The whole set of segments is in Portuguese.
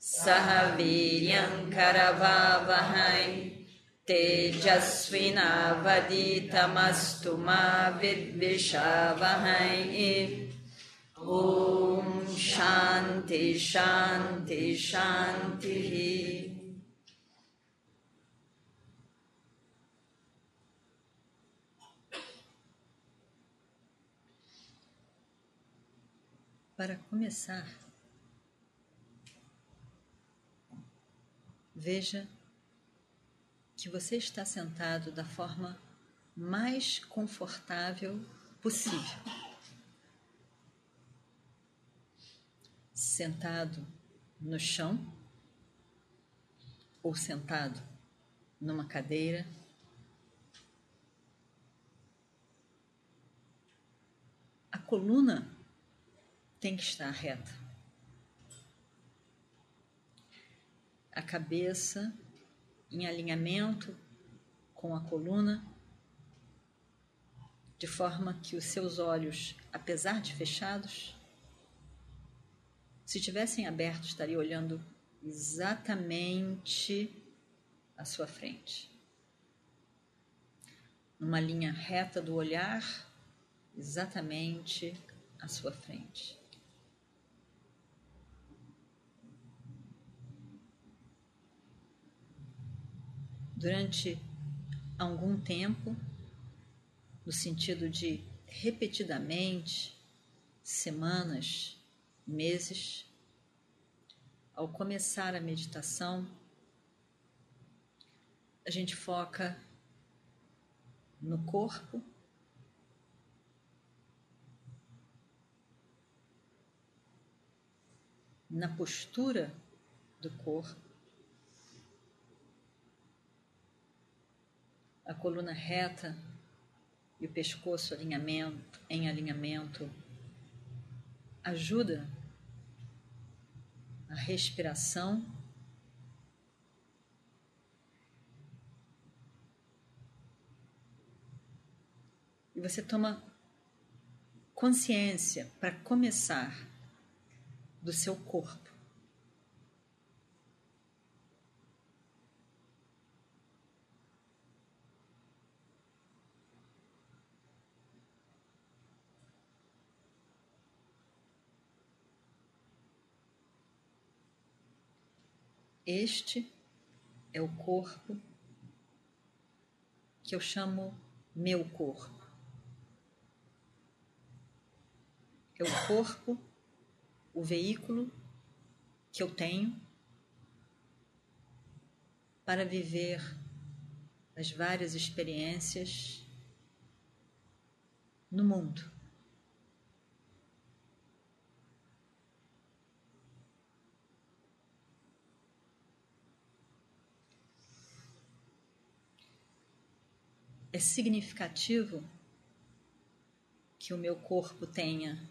Sahaviryam Karavavahai Tejasvinavaditamastu ma Om Shanti Shanti Shanti. Para começar, veja que você está sentado da forma mais confortável possível. Sentado no chão ou sentado numa cadeira. A coluna tem que estar reta. A cabeça em alinhamento com a coluna, de forma que os seus olhos, apesar de fechados, se tivessem abertos, estaria olhando exatamente à sua frente. Numa linha reta do olhar, exatamente à sua frente. Durante algum tempo, no sentido de repetidamente, semanas, meses, ao começar a meditação, a gente foca no corpo, na postura do corpo, a coluna reta e o pescoço alinhamento, em alinhamento ajuda a respiração e você toma consciência para começar do seu corpo. Este é o corpo que eu chamo meu corpo. É o corpo, o veículo que eu tenho para viver as várias experiências no mundo. É significativo que o meu corpo tenha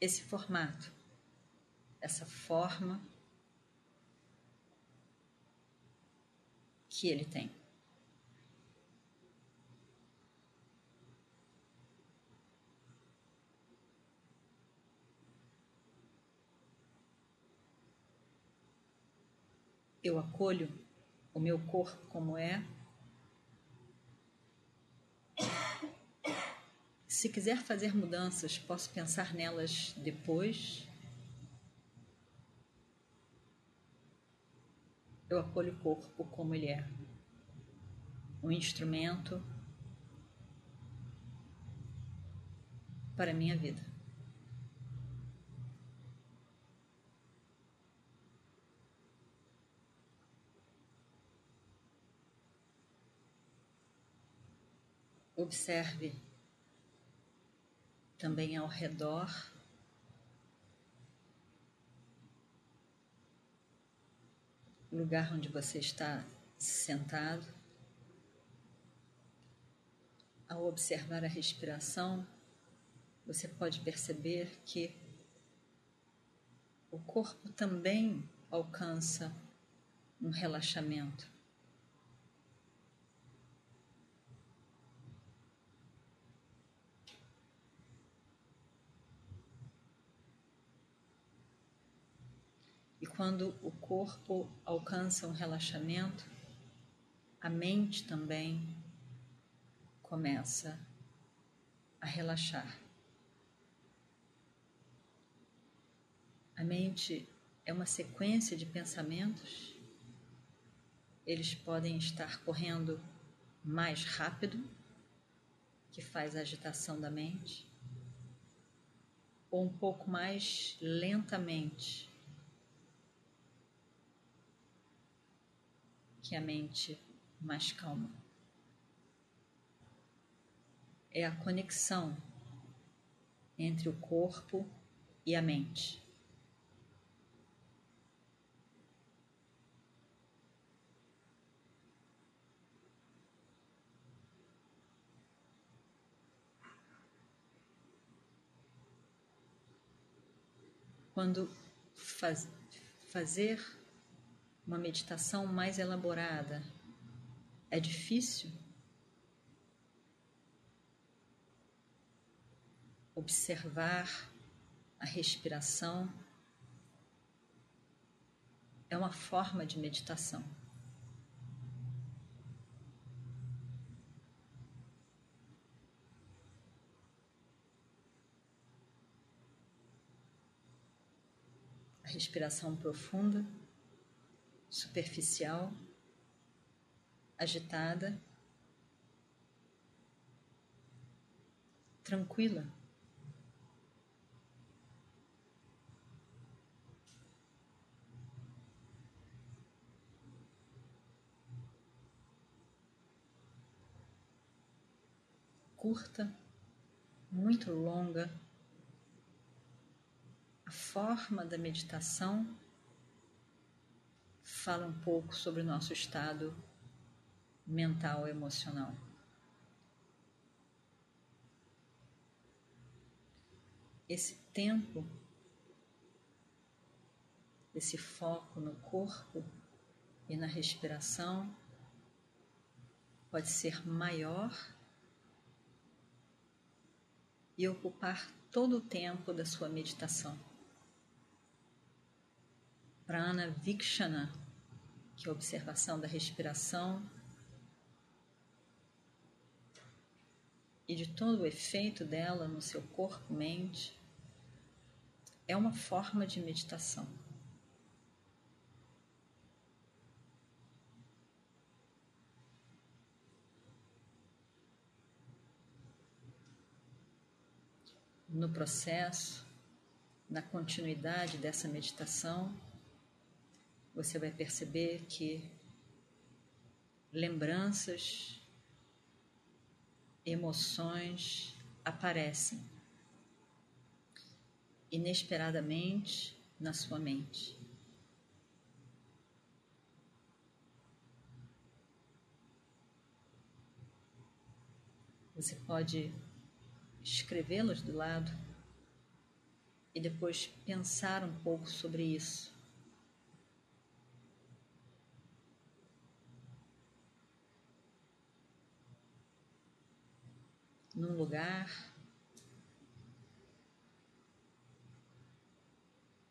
esse formato, essa forma que ele tem. Eu acolho o meu corpo como é Se quiser fazer mudanças, posso pensar nelas depois. Eu acolho o corpo como ele é um instrumento para a minha vida. Observe também ao redor. lugar onde você está sentado. Ao observar a respiração, você pode perceber que o corpo também alcança um relaxamento. E quando o corpo alcança um relaxamento, a mente também começa a relaxar. A mente é uma sequência de pensamentos, eles podem estar correndo mais rápido, que faz a agitação da mente, ou um pouco mais lentamente, que a mente mais calma. É a conexão entre o corpo e a mente. Quando faz, fazer uma meditação mais elaborada é difícil? Observar a respiração é uma forma de meditação. A respiração profunda superficial, agitada, tranquila. Curta, muito longa, a forma da meditação fala um pouco sobre o nosso estado mental emocional. Esse tempo, esse foco no corpo e na respiração pode ser maior e ocupar todo o tempo da sua meditação. Prana Vikshana que a observação da respiração e de todo o efeito dela no seu corpo, mente, é uma forma de meditação. No processo, na continuidade dessa meditação, você vai perceber que lembranças, emoções aparecem inesperadamente na sua mente. Você pode escrevê-las do lado e depois pensar um pouco sobre isso. Num lugar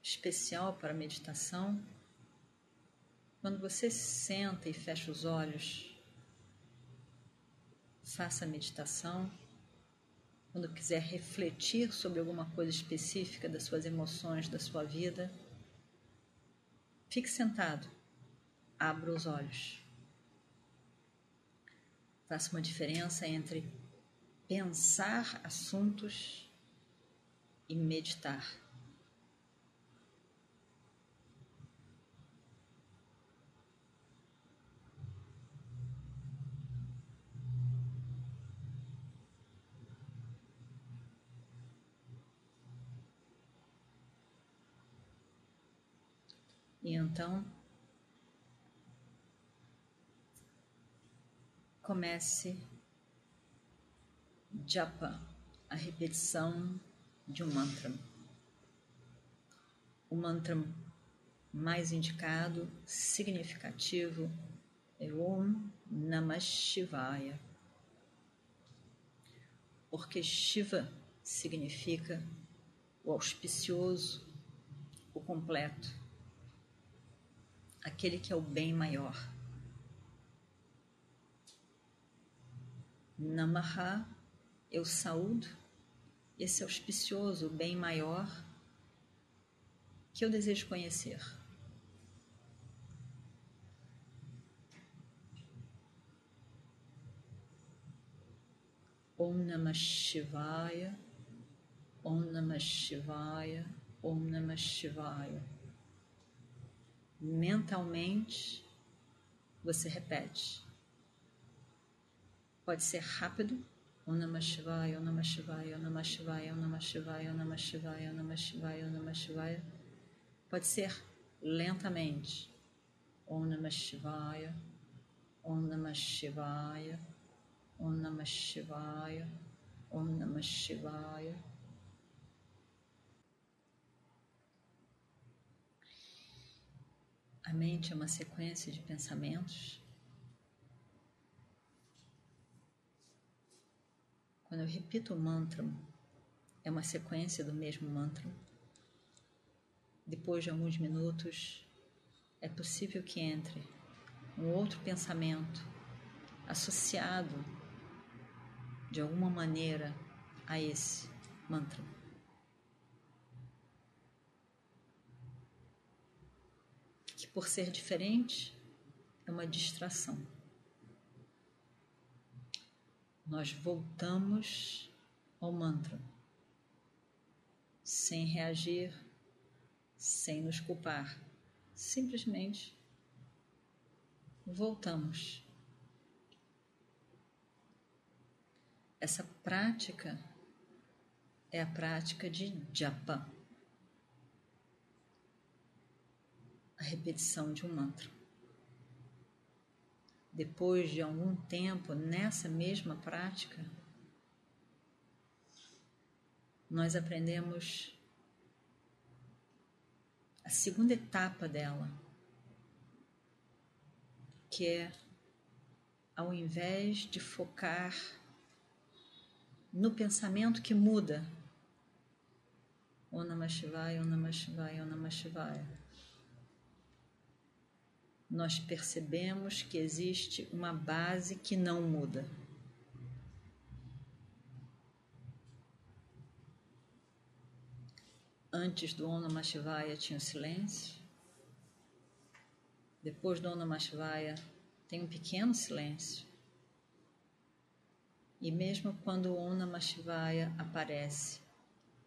especial para meditação. Quando você senta e fecha os olhos, faça a meditação. Quando quiser refletir sobre alguma coisa específica das suas emoções, da sua vida, fique sentado, abra os olhos. Faça uma diferença entre pensar assuntos e meditar. E então comece japa, a repetição de um mantra. O mantra mais indicado, significativo, é Om Namah Shivaya. Porque Shiva significa o auspicioso, o completo, aquele que é o bem maior. Namaha, eu saúdo esse auspicioso bem maior que eu desejo conhecer. Om Namah Shivaya, Om Namah Shivaya, Om Namah Shivaya. Mentalmente, você repete. Pode ser rápido. Om Namah Shivaya, Om Namah Shivaya, Om Namah Shivaya, Om Namah Shivaya, Om Namah Shivaya, Om Namah Shivaya, Om Namah Shivaya. Pode ser lentamente. Om Namah Shivaya, Om Namah Shivaya, Om Namah Shivaya, Om Namah Shivaya. A mente é uma sequência de pensamentos. Quando eu repito o mantra, é uma sequência do mesmo mantra. Depois de alguns minutos, é possível que entre um outro pensamento associado de alguma maneira a esse mantra. que por ser diferente é uma distração. Nós voltamos ao mantra sem reagir, sem nos culpar, simplesmente voltamos. Essa prática é a prática de japa. a repetição de um mantra. Depois de algum tempo nessa mesma prática, nós aprendemos a segunda etapa dela, que é ao invés de focar no pensamento que muda, Om Namah Shivaya, Om Namah Shivaya, Om Namah Shivaya nós percebemos que existe uma base que não muda. Antes do Om Namah Shivaya tinha o silêncio. Depois do Om Namah Shivaya tem um pequeno silêncio. E mesmo quando o Om Namah Shivaya aparece,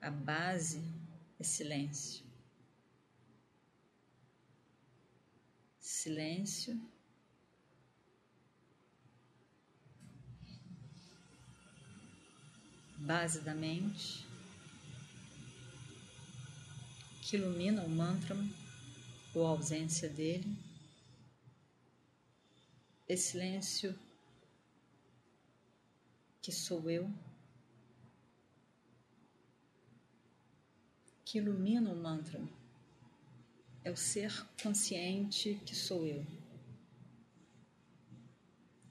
a base é silêncio. Silêncio. Base da mente que ilumina o mantra ou a ausência dele. Esse silêncio que sou eu, que ilumina o mantra é o ser consciente que sou eu.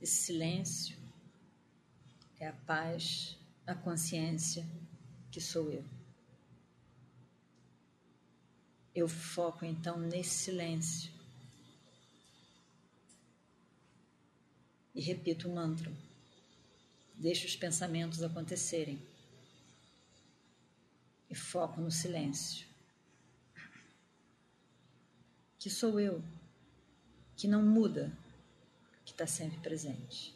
Esse silêncio é a paz, a consciência que sou eu. Eu foco então nesse silêncio e repito o mantra. Deixo os pensamentos acontecerem e foco no silêncio que sou eu, que não muda, que está sempre presente.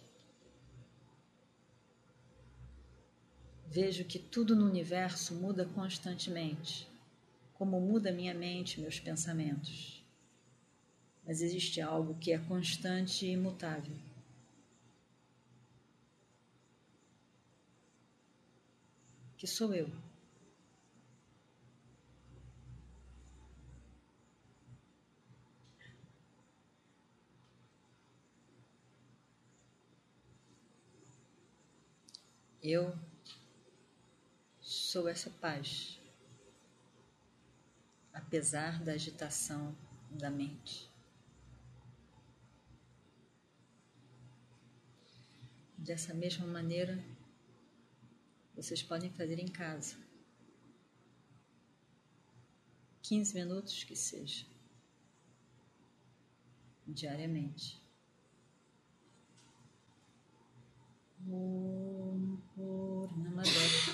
Vejo que tudo no universo muda constantemente, como muda minha mente, meus pensamentos. Mas existe algo que é constante e imutável. Que sou eu. Eu sou essa paz, apesar da agitação da mente. Dessa mesma maneira, vocês podem fazer em casa. 15 minutos que seja, diariamente.